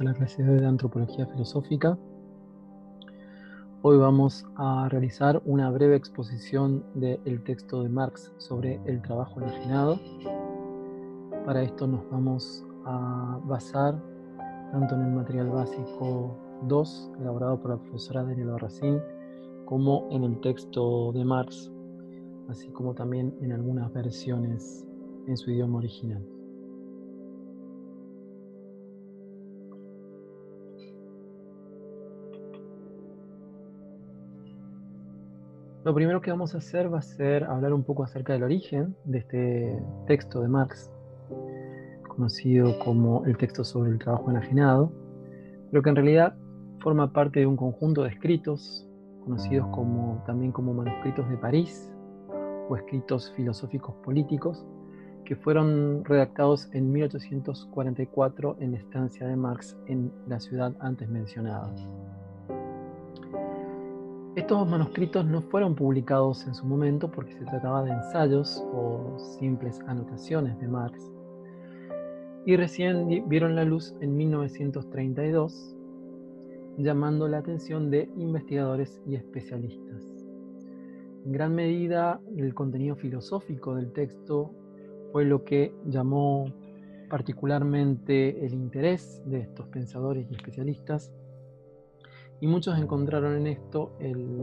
a la clase de Antropología Filosófica. Hoy vamos a realizar una breve exposición del texto de Marx sobre el trabajo enajenado. Para esto nos vamos a basar tanto en el material básico 2, elaborado por la profesora Daniela Barracín, como en el texto de Marx, así como también en algunas versiones en su idioma original. Lo primero que vamos a hacer va a ser hablar un poco acerca del origen de este texto de Marx, conocido como el texto sobre el trabajo enajenado, pero que en realidad forma parte de un conjunto de escritos conocidos también como manuscritos de París o escritos filosóficos políticos, que fueron redactados en 1844 en la estancia de Marx en la ciudad antes mencionada. Estos manuscritos no fueron publicados en su momento porque se trataba de ensayos o simples anotaciones de Marx y recién vieron la luz en 1932 llamando la atención de investigadores y especialistas. En gran medida el contenido filosófico del texto fue lo que llamó particularmente el interés de estos pensadores y especialistas y muchos encontraron en esto el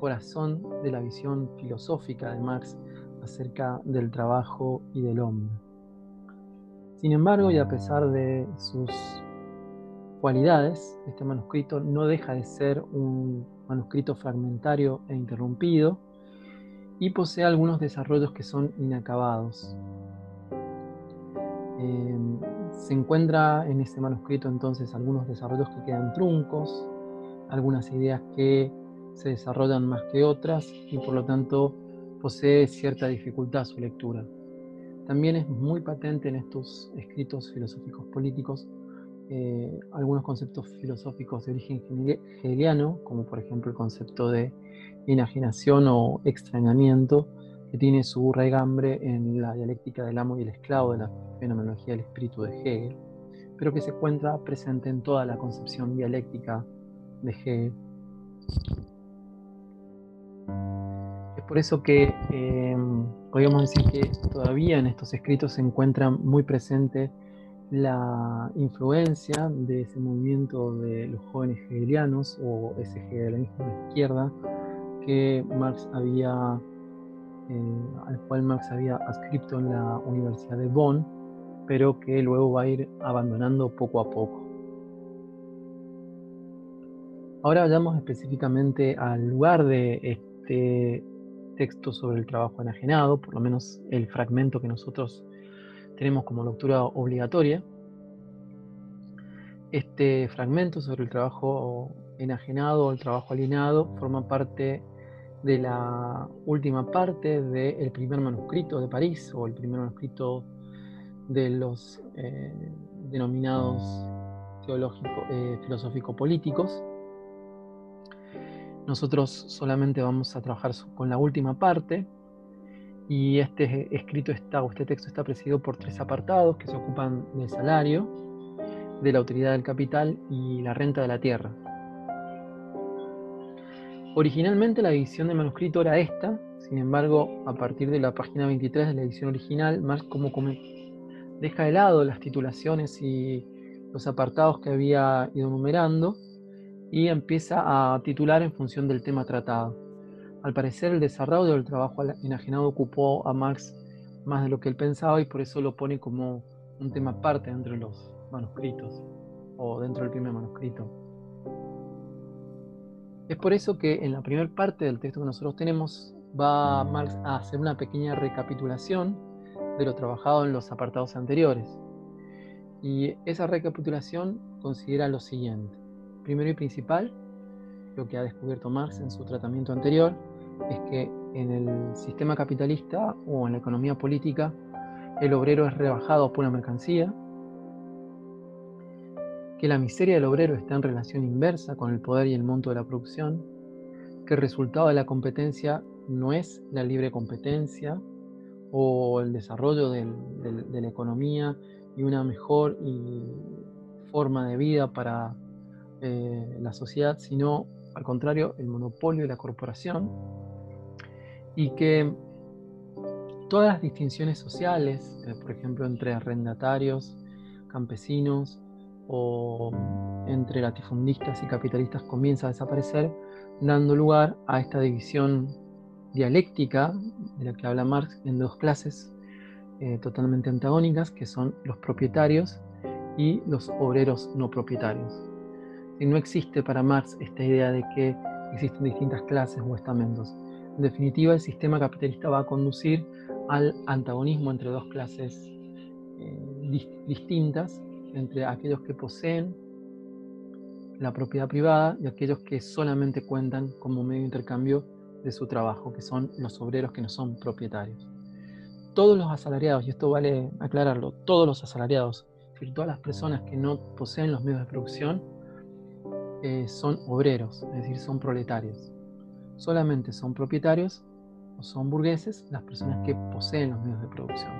corazón de la visión filosófica de Marx acerca del trabajo y del hombre. Sin embargo, y a pesar de sus cualidades, este manuscrito no deja de ser un manuscrito fragmentario e interrumpido y posee algunos desarrollos que son inacabados. Eh, se encuentra en este manuscrito entonces algunos desarrollos que quedan truncos, algunas ideas que se desarrollan más que otras y por lo tanto posee cierta dificultad su lectura. También es muy patente en estos escritos filosóficos políticos eh, algunos conceptos filosóficos de origen hegeliano, como por ejemplo el concepto de enajenación o extrañamiento, que tiene su raigambre en la dialéctica del amo y el esclavo de la fenomenología del espíritu de Hegel, pero que se encuentra presente en toda la concepción dialéctica de Hegel. Es por eso que em, podríamos decir que todavía en estos escritos se encuentra muy presente la influencia de ese movimiento de los jóvenes hegelianos o ese hegelianismo de izquierda que Marx había, eh, al cual Marx había adscrito en la Universidad de Bonn, pero que luego va a ir abandonando poco a poco. Ahora vayamos específicamente al lugar de este texto sobre el trabajo enajenado, por lo menos el fragmento que nosotros tenemos como lectura obligatoria. Este fragmento sobre el trabajo enajenado o el trabajo alienado forma parte de la última parte del primer manuscrito de París o el primer manuscrito de los eh, denominados teológico, eh, filosófico-políticos. Nosotros solamente vamos a trabajar con la última parte, y este escrito está, o este texto está presidido por tres apartados que se ocupan del salario, de la utilidad del capital y la renta de la tierra. Originalmente la edición del manuscrito era esta, sin embargo, a partir de la página 23 de la edición original, como, como deja de lado las titulaciones y los apartados que había ido numerando y empieza a titular en función del tema tratado. Al parecer el desarrollo del trabajo enajenado ocupó a Marx más de lo que él pensaba y por eso lo pone como un tema aparte dentro de los manuscritos o dentro del primer manuscrito. Es por eso que en la primera parte del texto que nosotros tenemos va Marx a hacer una pequeña recapitulación de lo trabajado en los apartados anteriores. Y esa recapitulación considera lo siguiente. Primero y principal, lo que ha descubierto Marx en su tratamiento anterior, es que en el sistema capitalista o en la economía política el obrero es rebajado por una mercancía, que la miseria del obrero está en relación inversa con el poder y el monto de la producción, que el resultado de la competencia no es la libre competencia o el desarrollo de la economía y una mejor forma de vida para eh, la sociedad, sino al contrario, el monopolio de la corporación y que todas las distinciones sociales, eh, por ejemplo, entre arrendatarios, campesinos o entre latifundistas y capitalistas comienza a desaparecer, dando lugar a esta división dialéctica de la que habla Marx en dos clases eh, totalmente antagónicas, que son los propietarios y los obreros no propietarios. Y no existe para Marx esta idea de que existen distintas clases o estamentos. En definitiva, el sistema capitalista va a conducir al antagonismo entre dos clases eh, distintas, entre aquellos que poseen la propiedad privada y aquellos que solamente cuentan como medio de intercambio de su trabajo, que son los obreros que no son propietarios. Todos los asalariados, y esto vale aclararlo, todos los asalariados, es decir, todas las personas que no poseen los medios de producción, eh, son obreros, es decir, son proletarios. Solamente son propietarios o son burgueses las personas que poseen los medios de producción.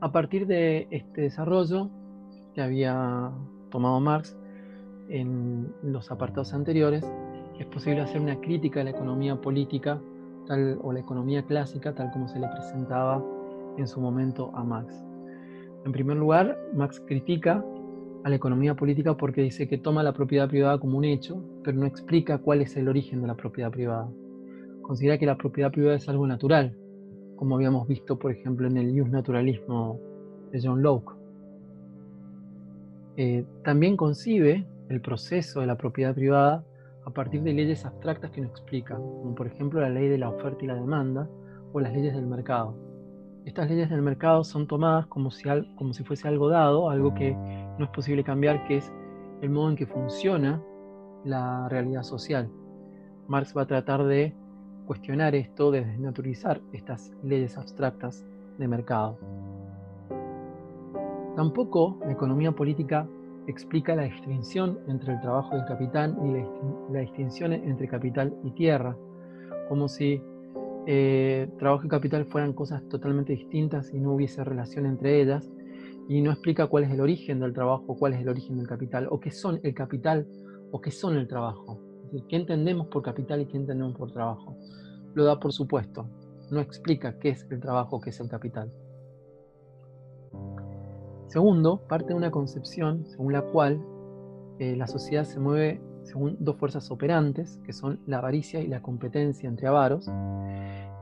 A partir de este desarrollo que había tomado Marx en los apartados anteriores, es posible hacer una crítica a la economía política tal, o la economía clásica tal como se le presentaba en su momento a Marx. En primer lugar, Marx critica a la economía política porque dice que toma la propiedad privada como un hecho, pero no explica cuál es el origen de la propiedad privada. Considera que la propiedad privada es algo natural, como habíamos visto, por ejemplo, en el Ius Naturalismo de John Locke. Eh, también concibe el proceso de la propiedad privada a partir de leyes abstractas que no explican, como por ejemplo la ley de la oferta y la demanda o las leyes del mercado. Estas leyes del mercado son tomadas como si, como si fuese algo dado, algo que no es posible cambiar, que es el modo en que funciona la realidad social. Marx va a tratar de cuestionar esto, de desnaturalizar estas leyes abstractas de mercado. Tampoco la economía política explica la distinción entre el trabajo y el capital y la, distinción entre capital y tierra, como si eh, trabajo y capital fueran cosas totalmente distintas y no hubiese relación entre ellas, y no explica cuál es el origen del trabajo, cuál es el origen del capital, o qué son el capital o qué son el trabajo. ¿qué entendemos por capital y qué entendemos por trabajo? Lo da por supuesto, no explica qué es el trabajo, qué es el capital. Segundo, parte de una concepción según la cual eh, la sociedad se mueve según dos fuerzas operantes, que son la avaricia y la competencia entre avaros,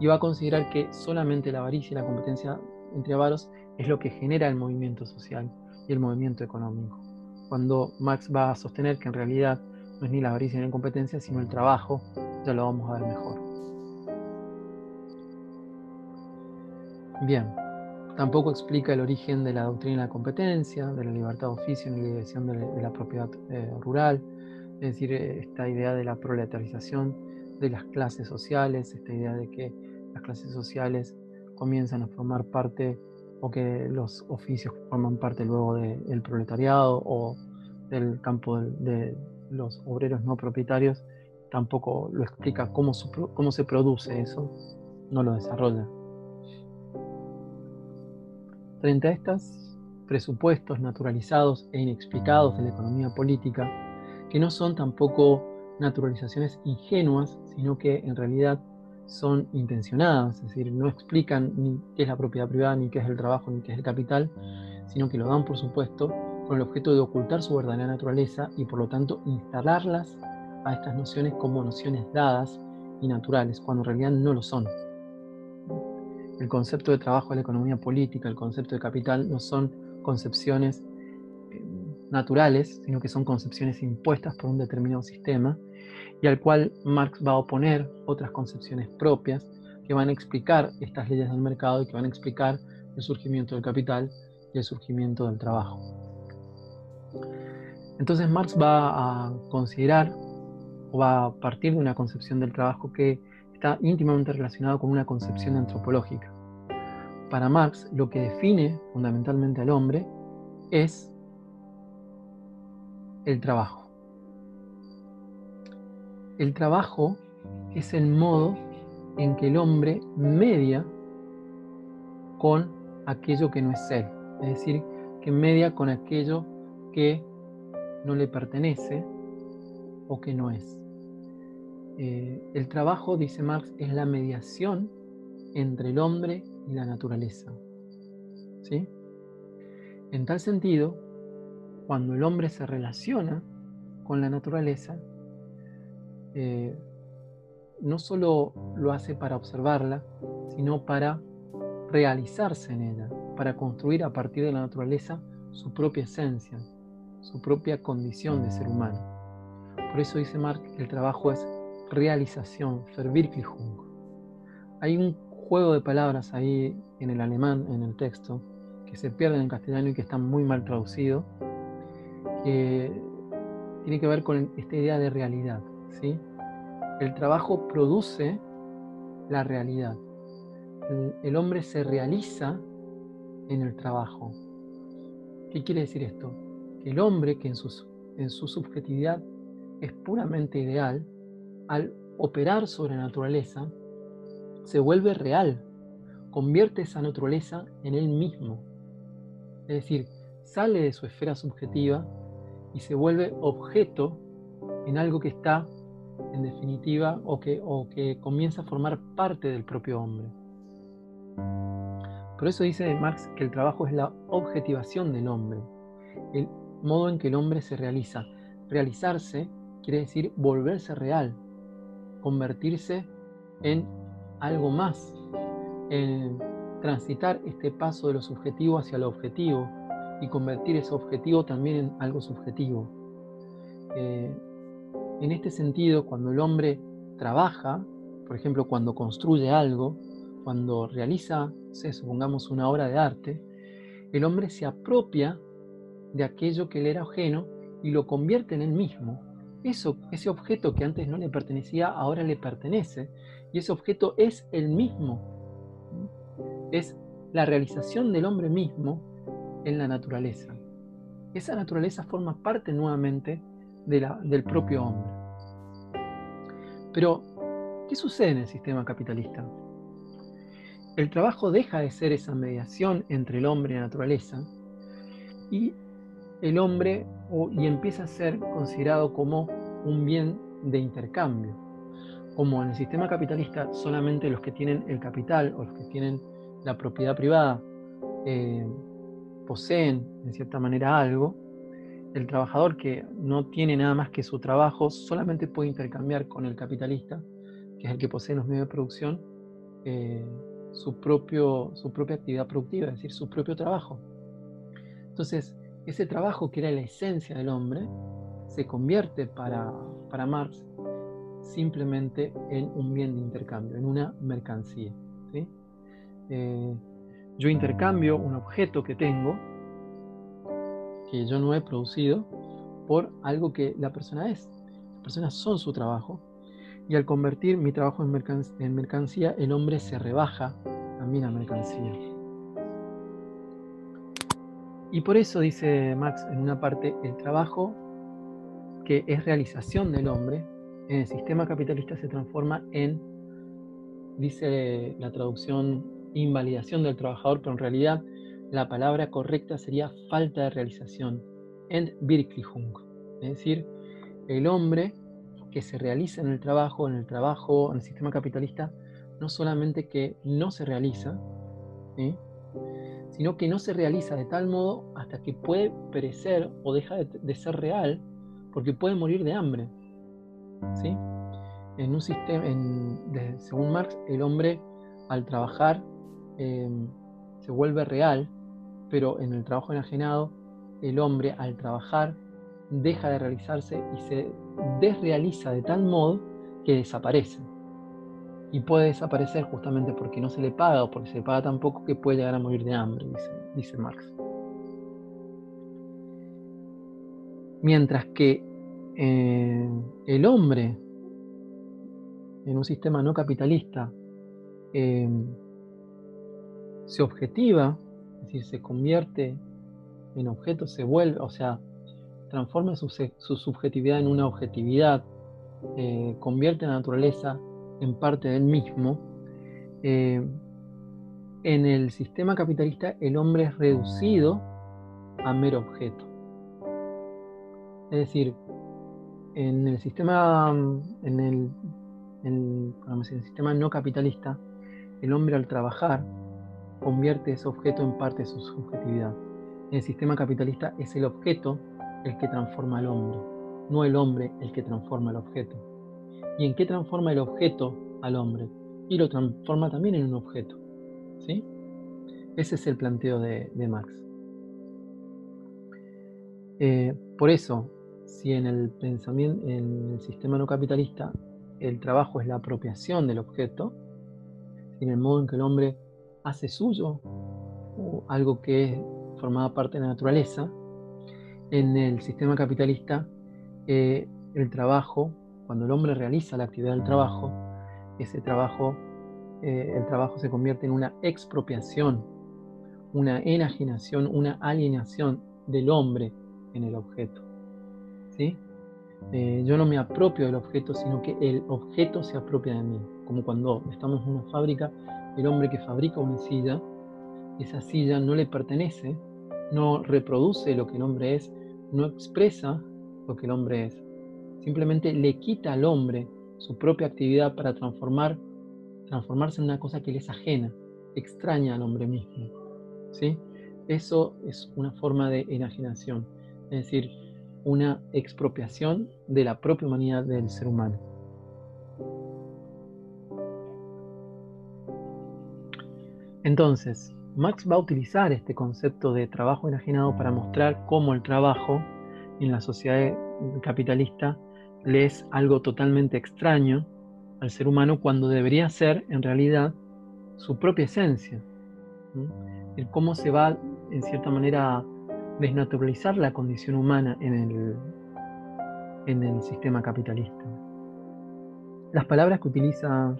y va a considerar que solamente la avaricia y la competencia entre avaros es lo que genera el movimiento social y el movimiento económico. Cuando Marx va a sostener que en realidad no es ni la avaricia ni la incompetencia, sino el trabajo, ya lo vamos a ver mejor. Bien, tampoco explica el origen de la doctrina de la competencia, de la libertad de oficio ni la dirección de la propiedad eh, rural, es decir, esta idea de la proletarización de las clases sociales, esta idea de que las clases sociales comienzan a formar parte o que los oficios forman parte luego del proletariado o del campo de, los obreros no propietarios, tampoco lo explica cómo, cómo se produce eso, no lo desarrolla. Frente a estos presupuestos naturalizados e inexplicados de la economía política, que no son tampoco naturalizaciones ingenuas, sino que en realidad son intencionadas, es decir, no explican ni qué es la propiedad privada, ni qué es el trabajo, ni qué es el capital, sino que lo dan, por supuesto, con el objeto de ocultar su verdadera naturaleza y por lo tanto instalarlas a estas nociones como nociones dadas y naturales, cuando en realidad no lo son. El concepto de trabajo de la economía política, el concepto de capital, no son concepciones naturales, sino que son concepciones impuestas por un determinado sistema y al cual Marx va a oponer otras concepciones propias que van a explicar estas leyes del mercado y que van a explicar el surgimiento del capital y el surgimiento del trabajo. Entonces Marx va a considerar o va a partir de una concepción del trabajo que está íntimamente relacionado con una concepción antropológica. Para Marx lo que define fundamentalmente al hombre es el trabajo. El trabajo es el modo en que el hombre media con aquello que no es él, es decir, que media con aquello que no le pertenece o que no es. Eh, el trabajo, dice Marx, es la mediación entre el hombre y la naturaleza. ¿Sí? En tal sentido, cuando el hombre se relaciona con la naturaleza, eh, no solo lo hace para observarla, sino para realizarse en ella, para construir a partir de la naturaleza su propia esencia, su propia condición de ser humano. Por eso dice Marx que el trabajo es realización, Verwirklichung. Hay un juego de palabras ahí en el alemán, en el texto, que se pierden en castellano y que está muy mal traducido, que tiene que ver con esta idea de realidad. ¿sí? El trabajo produce la realidad. El, hombre se realiza en el trabajo. ¿Qué quiere decir esto? Que el hombre, que en, en su subjetividad es puramente ideal, al operar sobre la naturaleza, se vuelve real, convierte esa naturaleza en él mismo. Es decir, sale de su esfera subjetiva y se vuelve objeto en algo que está en definitiva, o que, o que comienza a formar parte del propio hombre. Por eso dice Marx que el trabajo es la objetivación del hombre, el modo en que el hombre se realiza. Realizarse quiere decir volverse real, convertirse en algo más, en transitar este paso de lo subjetivo hacia lo objetivo y convertir ese objetivo también en algo subjetivo. Eh, en este sentido, cuando el hombre trabaja, por ejemplo, cuando construye algo, cuando realiza, supongamos, una obra de arte, el hombre se apropia de aquello que le era ajeno y lo convierte en él mismo. Eso, ese objeto que antes no le pertenecía, ahora le pertenece. Y ese objeto es el mismo. Es la realización del hombre mismo en la naturaleza. Esa naturaleza forma parte nuevamente del propio hombre. Pero, ¿qué sucede en el sistema capitalista? El trabajo deja de ser esa mediación entre el hombre y la naturaleza y el hombre y empieza a ser considerado como un bien de intercambio. Como en el sistema capitalista solamente los que tienen el capital o los que tienen la propiedad privada eh, poseen en cierta manera algo, el trabajador que no tiene nada más que su trabajo solamente puede intercambiar con el capitalista, que es el que posee los medios de producción, eh, su, propio, su propia actividad productiva, es decir, su propio trabajo. Entonces, ese trabajo que era la esencia del hombre, se convierte para, para Marx simplemente en un bien de intercambio, en una mercancía. Eh, yo intercambio un objeto que tengo que yo no he producido por algo que la persona es. Las personas son su trabajo y al convertir mi trabajo en, mercancía, el hombre se rebaja también a mercancía. Y por eso dice Max en una parte, el trabajo que es realización del hombre en el sistema capitalista se transforma en, dice la traducción, invalidación del trabajador, pero en realidad la palabra correcta sería falta de realización, Entwirklichung, es decir, el hombre que se realiza en el trabajo, en el trabajo, en el sistema capitalista, no solamente que no se realiza, sino que no se realiza de tal modo hasta que puede perecer o deja de, ser real, porque puede morir de hambre. ¿sí? En un sistema, según Marx, el hombre al trabajar em, se vuelve real pero en el trabajo enajenado, el hombre al trabajar deja de realizarse y se desrealiza de tal modo que desaparece. Y puede desaparecer justamente porque no se le paga o porque se le paga tan poco que puede llegar a morir de hambre, dice, Marx. Mientras que eh, el hombre en un sistema no capitalista eh, se objetiva es decir, se convierte en objeto, se vuelve, o sea, transforma su, subjetividad en una objetividad, eh, convierte la naturaleza en parte del mismo, eh, En el sistema capitalista el hombre es reducido a mero objeto. Es decir, en el sistema, en el, en el sistema no capitalista, el hombre al trabajar convierte ese objeto en parte de su subjetividad. En el sistema capitalista es el objeto el que transforma al hombre, no el hombre el que transforma el objeto. ¿Y en qué transforma el objeto al hombre? Y lo transforma también en un objeto. ¿sí? Ese es el planteo de, Marx. Eh, por eso, si en el pensamiento, en el sistema no capitalista, el trabajo es la apropiación del objeto, en el modo en que el hombre hace suyo algo que formaba parte de la naturaleza, en el sistema capitalista eh, el trabajo, cuando el hombre realiza la actividad del trabajo, ese trabajo, eh, el trabajo se convierte en una expropiación, una enajenación, una alienación del hombre en el objeto. ¿sí? Eh, yo no me apropio del objeto, sino que el objeto se apropia de mí. Como cuando estamos en una fábrica, el hombre que fabrica una silla, esa silla no le pertenece, no reproduce lo que el hombre es, no expresa lo que el hombre es. Simplemente le quita al hombre su propia actividad para transformar, transformarse en una cosa que le es ajena, extraña al hombre mismo. ¿sí? Eso es una forma de enajenación, es decir, una expropiación de la propia humanidad del ser humano. Entonces, Marx va a utilizar este concepto de trabajo enajenado para mostrar cómo el trabajo en la sociedad capitalista le es algo totalmente extraño al ser humano cuando debería ser en realidad su propia esencia. El cómo se va en cierta manera a desnaturalizar la condición humana en el, en el sistema capitalista. Las palabras que utiliza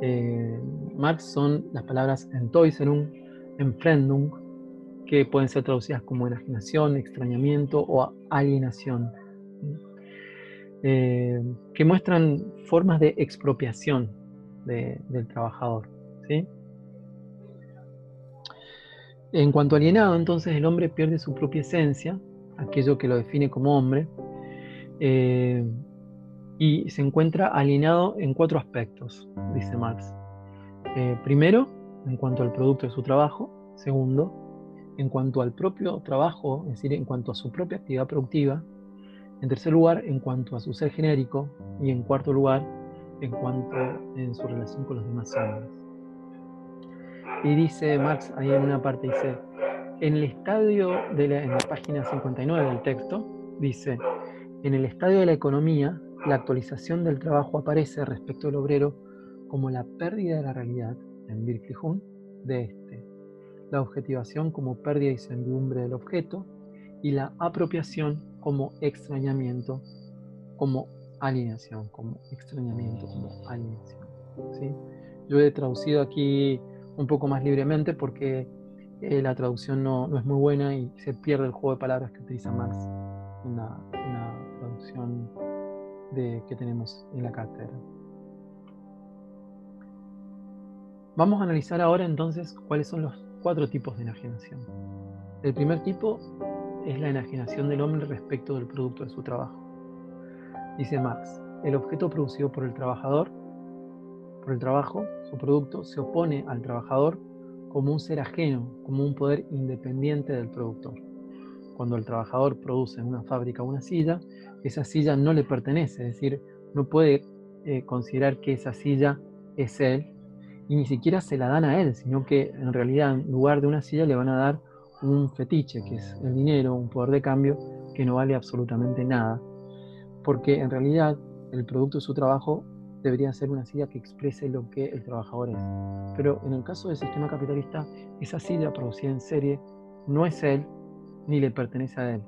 eh, Marx son las palabras Entäuserung, Entfremdung, que pueden ser traducidas como enajenación, extrañamiento o alienación, eh, que muestran formas de expropiación del trabajador. En cuanto alienado, entonces el hombre pierde su propia esencia, aquello que lo define como hombre, eh, y se encuentra alienado en cuatro aspectos, dice Marx. Eh, primero, en cuanto al producto de su trabajo. Segundo, en cuanto al propio trabajo, es decir, en cuanto a su propia actividad productiva. En tercer lugar, en cuanto a su ser genérico. Y en cuarto lugar, en cuanto en su relación con los demás hombres. Y dice Marx ahí en una parte, dice, en el estadio de la, en la página 59 del texto, dice, en el estadio de la economía, la actualización del trabajo aparece respecto al obrero como la pérdida de la realidad, en Virklijun, de este, la objetivación como pérdida y servidumbre del objeto y la apropiación como extrañamiento, como alineación, como extrañamiento, como alineación. ¿sí? Yo he traducido aquí un poco más libremente porque eh, la traducción no, es muy buena y se pierde el juego de palabras que utiliza Marx en la, en la traducción que tenemos en la cátedra. Vamos a analizar ahora entonces cuáles son los cuatro tipos de enajenación. El primer tipo es la enajenación del hombre respecto del producto de su trabajo. Dice Marx, el objeto producido por el trabajador, por el trabajo, su producto, se opone al trabajador como un ser ajeno, como un poder independiente del productor. Cuando el trabajador produce en una fábrica una silla, esa silla no le pertenece, es decir, no puede eh, considerar que esa silla es él y ni siquiera se la dan a él, sino que en realidad en lugar de una silla le van a dar un fetiche, que es el dinero, un poder de cambio que no vale absolutamente nada, porque en realidad el producto de su trabajo debería ser una silla que exprese lo que el trabajador es. Pero en el caso del sistema capitalista, esa silla producida en serie no es él ni le pertenece a él.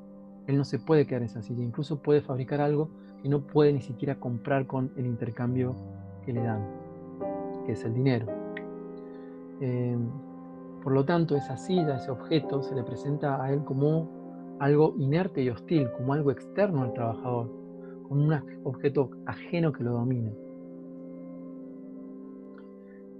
Él no se puede quedar en esa silla, incluso puede fabricar algo que no puede ni siquiera comprar con el intercambio que le dan, que es el dinero. Eh, por lo tanto, esa silla, ese objeto, se le presenta a él como algo inerte y hostil, como algo externo al trabajador, como un objeto ajeno que lo domina.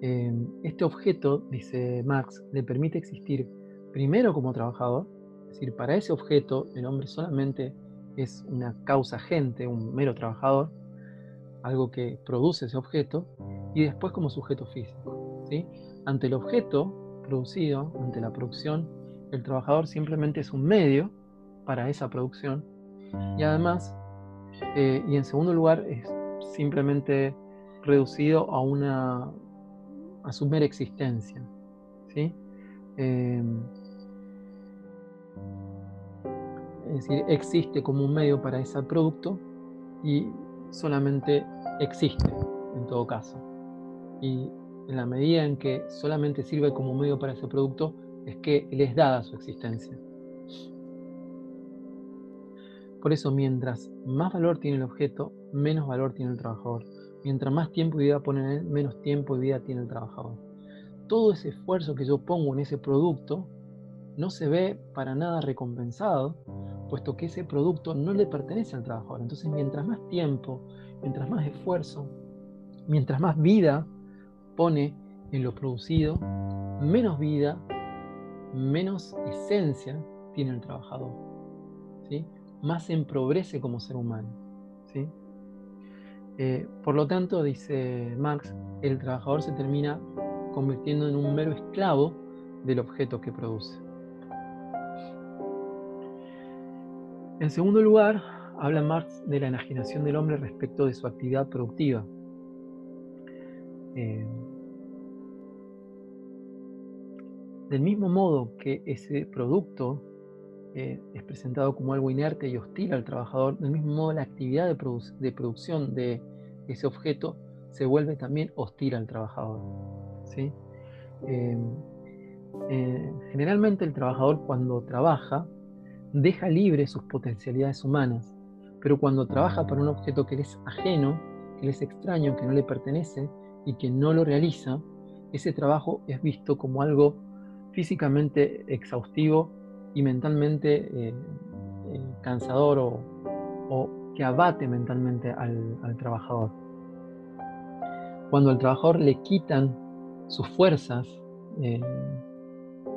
Em, este objeto, dice Marx, le permite existir primero como trabajador, es decir, para ese objeto el hombre solamente es una causa agente, un mero trabajador, algo que produce ese objeto, y después como sujeto físico. ¿sí? Ante el objeto producido, ante la producción, el trabajador simplemente es un medio para esa producción y además, eh, y en segundo lugar, es simplemente reducido a una a su mera existencia. ¿sí? Em, es decir, existe como un medio para ese producto y solamente existe en todo caso. Y en la medida en que solamente sirve como medio para ese producto, es que les dada su existencia. Por eso, mientras más valor tiene el objeto, menos valor tiene el trabajador. Mientras más tiempo y vida ponen en él, menos tiempo y vida tiene el trabajador. Todo ese esfuerzo que yo pongo en ese producto no se ve para nada recompensado, puesto que ese producto no le pertenece al trabajador. Entonces, mientras más tiempo, mientras más esfuerzo, mientras más vida pone en lo producido, menos vida, menos esencia tiene el trabajador. ¿sí? Más se empobrece como ser humano. ¿sí? Eh, por lo tanto, dice Marx, el trabajador se termina convirtiendo en un mero esclavo del objeto que produce. En segundo lugar, habla Marx de la enajenación del hombre respecto de su actividad productiva. Eh, del mismo modo que ese producto eh, es presentado como algo inerte y hostil al trabajador, del mismo modo la actividad de, producción de ese objeto se vuelve también hostil al trabajador. eh, generalmente el trabajador cuando trabaja deja libre sus potencialidades humanas, pero cuando trabaja para un objeto que le es ajeno, que le es extraño, que no le pertenece y que no lo realiza, ese trabajo es visto como algo físicamente exhaustivo y mentalmente eh, eh, cansador o, que abate mentalmente al, trabajador. Cuando al trabajador le quitan sus fuerzas, eh,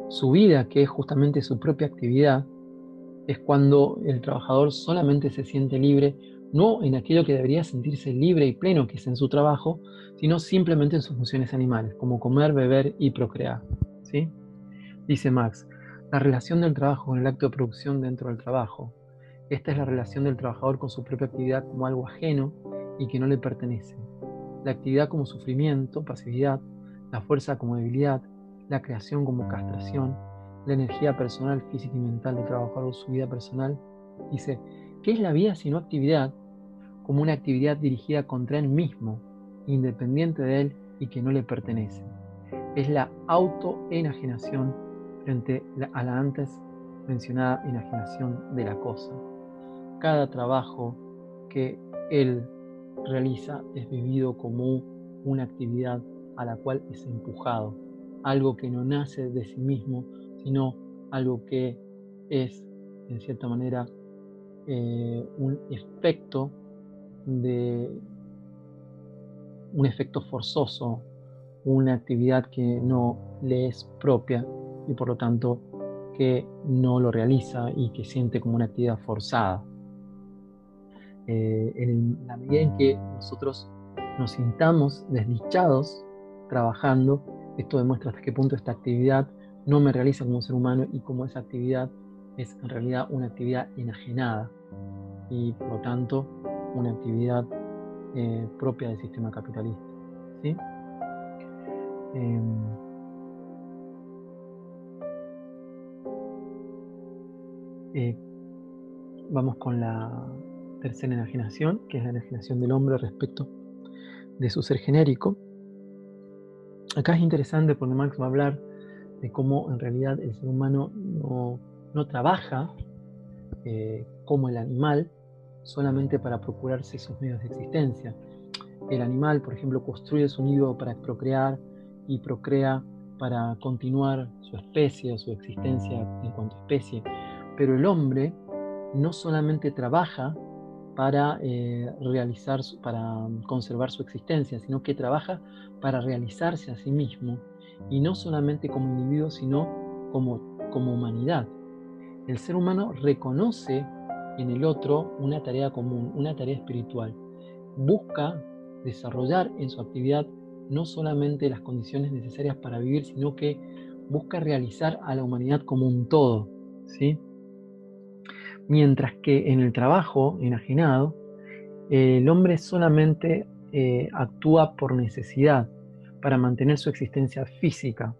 su vida, que es justamente su propia actividad, es cuando el trabajador solamente se siente libre, no en aquello que debería sentirse libre y pleno, que es en su trabajo, sino simplemente en sus funciones animales, como comer, beber y procrear. ¿sí? Dice Max, la relación del trabajo con el acto de producción dentro del trabajo. Esta es la relación del trabajador con su propia actividad como algo ajeno y que no le pertenece. La actividad como sufrimiento, pasividad, la fuerza como debilidad, la creación como castración, la energía personal, física y mental del trabajador o su vida personal. Dice, ¿qué es la vida sino actividad? Como una actividad dirigida contra él mismo, independiente de él y que no le pertenece. Es la autoenajenación frente a la antes mencionada enajenación de la cosa. Cada trabajo que él realiza es vivido como una actividad a la cual es empujado, algo que no nace de sí mismo, sino algo que es, en cierta manera, eh, un efecto de un efecto forzoso, una actividad que no le es propia y por lo tanto que no lo realiza y que siente como una actividad forzada. Eh, en la medida en que nosotros nos sintamos desdichados trabajando, esto demuestra hasta qué punto esta actividad no me realiza como ser humano y como esa actividad es en realidad una actividad enajenada y por lo tanto una actividad eh, propia del sistema capitalista. ¿sí? Em, Eh, vamos con la tercera enajenación, que es la enajenación del hombre respecto de su ser genérico. Acá es interesante porque Marx va a hablar de cómo en realidad el ser humano no, trabaja eh, como el animal solamente para procurarse sus medios de existencia. El animal, por ejemplo, construye su nido para procrear y procrea para continuar su especie o su existencia en cuanto a especie pero el hombre no solamente trabaja para eh, realizar, para conservar su existencia, sino que trabaja para realizarse a sí mismo y no solamente como individuo, sino como, como humanidad. El ser humano reconoce en el otro una tarea común, una tarea espiritual. Busca desarrollar en su actividad no solamente las condiciones necesarias para vivir, sino que busca realizar a la humanidad como un todo. ¿sí? Mientras que en el trabajo enajenado, el hombre solamente eh, actúa por necesidad, para mantener su existencia física.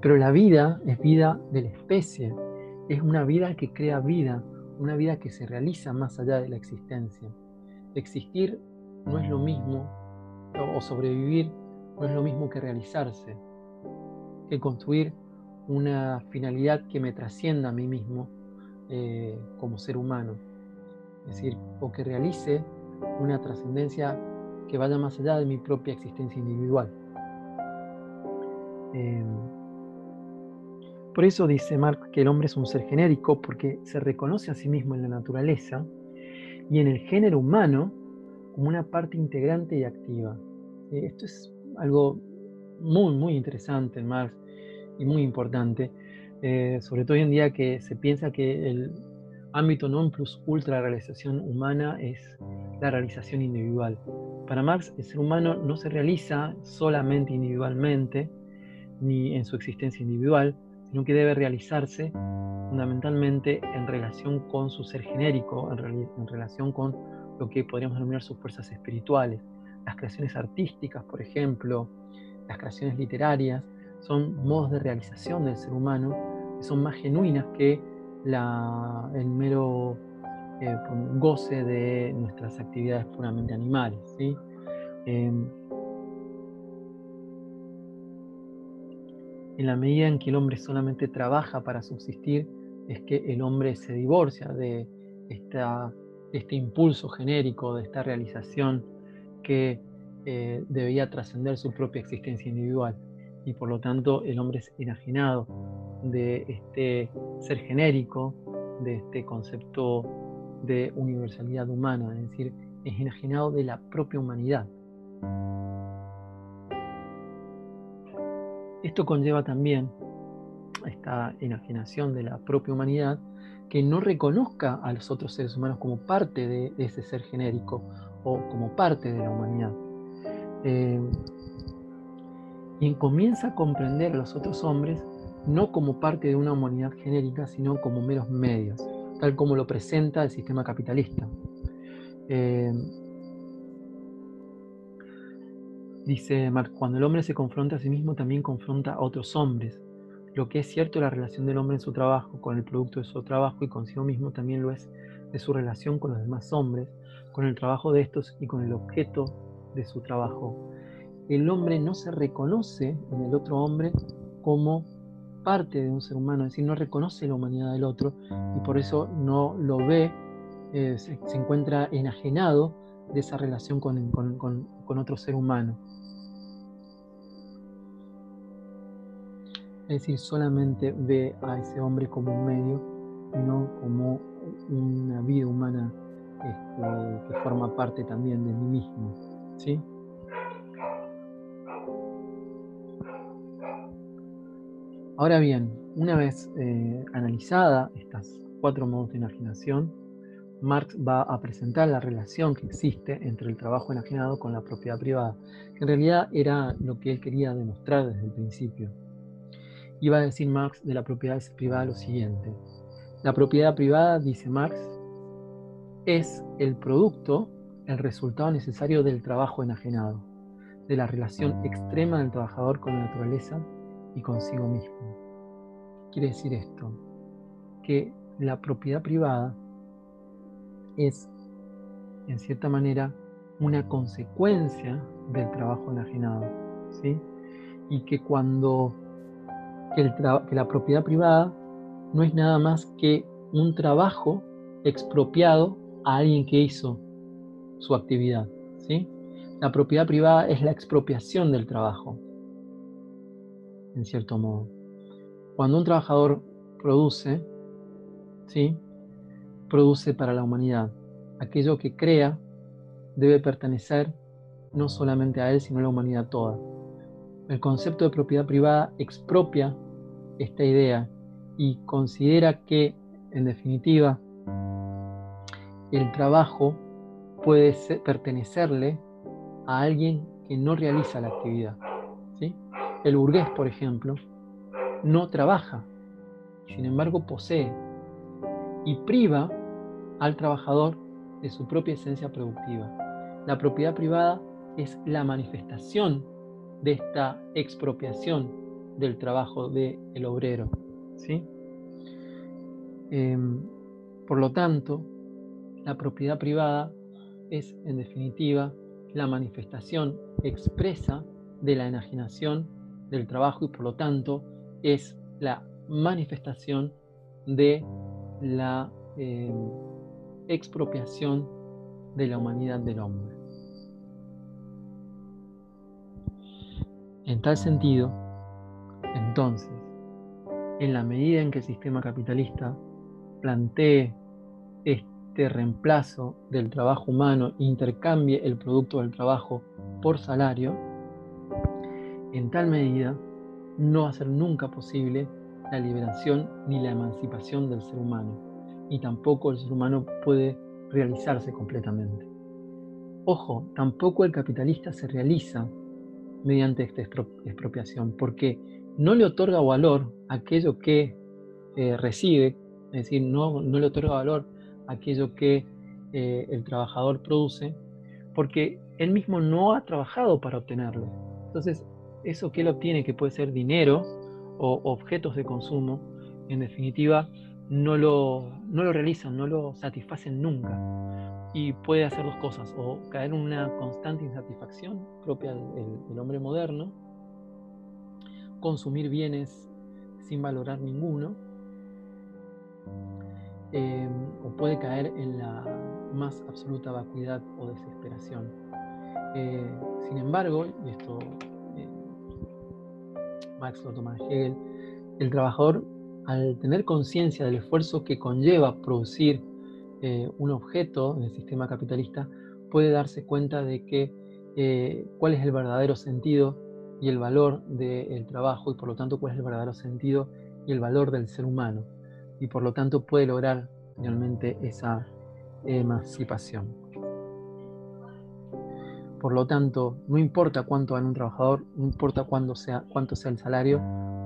Pero la vida es vida de la especie, es una vida que crea vida, una vida que se realiza más allá de la existencia. Existir no es lo mismo, o sobrevivir no es lo mismo que realizarse, que construir una finalidad que me trascienda a mí mismo eh, como ser humano. Es decir, o que realice una trascendencia que vaya más allá de mi propia existencia individual. Em, por eso dice Marx que el hombre es un ser genérico porque se reconoce a sí mismo en la naturaleza y en el género humano como una parte integrante y activa. Esto es algo muy, muy interesante en Marx y muy importante, eh, sobre todo hoy en día que se piensa que el ámbito non plus ultra realización humana es la realización individual. Para Marx, el ser humano no se realiza solamente individualmente, ni en su existencia individual, sino que debe realizarse fundamentalmente en relación con su ser genérico, en, relación con lo que podríamos denominar sus fuerzas espirituales. Las creaciones artísticas, por ejemplo, las creaciones literarias, son modos de realización del ser humano que son más genuinas que el mero eh, goce de nuestras actividades puramente animales. ¿sí? Em, en la medida en que el hombre solamente trabaja para subsistir, es que el hombre se divorcia de este impulso genérico, de esta realización que eh, debía trascender su propia existencia individual. Y por lo tanto el hombre es enajenado de este ser genérico, de este concepto de universalidad humana, es decir, es enajenado de la propia humanidad. Esto conlleva también esta enajenación de la propia humanidad que no reconozca a los otros seres humanos como parte de ese ser genérico o como parte de la humanidad. Eh, y comienza a comprender a los otros hombres no como parte de una humanidad genérica, sino como meros medios, tal como lo presenta el sistema capitalista. Eh, dice Marx, cuando el hombre se confronta a sí mismo, también confronta a otros hombres. Lo que es cierto la relación del hombre en su trabajo, con el producto de su trabajo y consigo mismo, también lo es de su relación con los demás hombres, con el trabajo de estos y con el objeto de su trabajo. El hombre no se reconoce en el otro hombre como parte de un ser humano, es decir, no reconoce la humanidad del otro y por eso no lo ve, eh, se, encuentra enajenado de esa relación con, otro ser humano. Es decir, solamente ve a ese hombre como un medio y no como una vida humana este, que forma parte también de mí mismo. ¿sí? Ahora bien, una vez eh, analizada estas cuatro modos de enajenación, Marx va a presentar la relación que existe entre el trabajo enajenado con la propiedad privada, que en realidad era lo que él quería demostrar desde el principio. Iba a decir Marx de la propiedad privada lo siguiente. La propiedad privada, dice Marx, es el producto, el resultado necesario del trabajo enajenado, de la relación extrema del trabajador con la naturaleza y consigo mismo. Quiere decir esto, que la propiedad privada es, en cierta manera, una consecuencia del trabajo enajenado, ¿sí? Y que cuando que, que la propiedad privada no es nada más que un trabajo expropiado a alguien que hizo su actividad, ¿sí? La propiedad privada es la expropiación del trabajo, en cierto modo. Cuando un trabajador produce, ¿sí? produce para la humanidad. aquello que crea debe pertenecer no solamente a él, sino a la humanidad toda. El concepto de propiedad privada expropia esta idea y considera que, en definitiva, el trabajo puede pertenecerle a alguien que no realiza la actividad. El burgués, por ejemplo, no trabaja, sin embargo posee y priva al trabajador de su propia esencia productiva. La propiedad privada es la manifestación de esta expropiación del trabajo del obrero. ¿sí? Em, por lo tanto, la propiedad privada es, en definitiva, la manifestación expresa de la enajenación del trabajo y por lo tanto es la manifestación de la em, expropiación de la humanidad del hombre. En tal sentido, entonces, en la medida en que el sistema capitalista plantee este reemplazo del trabajo humano, intercambie el producto del trabajo por salario, en tal medida no va a ser nunca posible la liberación ni la emancipación del ser humano, y tampoco el ser humano puede realizarse completamente. Ojo, tampoco el capitalista se realiza mediante esta expropiación, porque no le otorga valor aquello que eh, recibe, es decir, no, no, le otorga valor aquello que eh, el trabajador produce, porque él mismo no ha trabajado para obtenerlo. Entonces, eso que él obtiene, que puede ser dinero o objetos de consumo, en definitiva, no lo, no lo realizan, no lo satisfacen nunca y puede hacer dos cosas, o caer en una constante insatisfacción propia del, hombre moderno, consumir bienes sin valorar ninguno, eh, o puede caer en la más absoluta vacuidad o desesperación. Eh, sin embargo, y esto Max lo toma de Hegel, el trabajador al tener conciencia del esfuerzo que conlleva producir eh, un objeto en el sistema capitalista puede darse cuenta de que eh, cuál es el verdadero sentido y el valor del trabajo y por lo tanto cuál es el verdadero sentido y el valor del ser humano y por lo tanto puede lograr finalmente esa emancipación. Por lo tanto, no importa cuánto gane un trabajador, no importa sea, cuánto sea el salario,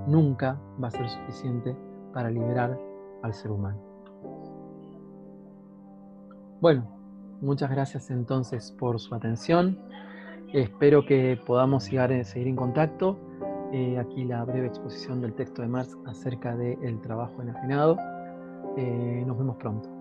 nunca va a ser suficiente para liberar al ser humano. Bueno, muchas gracias entonces por su atención. Espero que podamos seguir, seguir en contacto. Eh, aquí la breve exposición del texto de Marx acerca del trabajo enajenado. Eh, nos vemos pronto.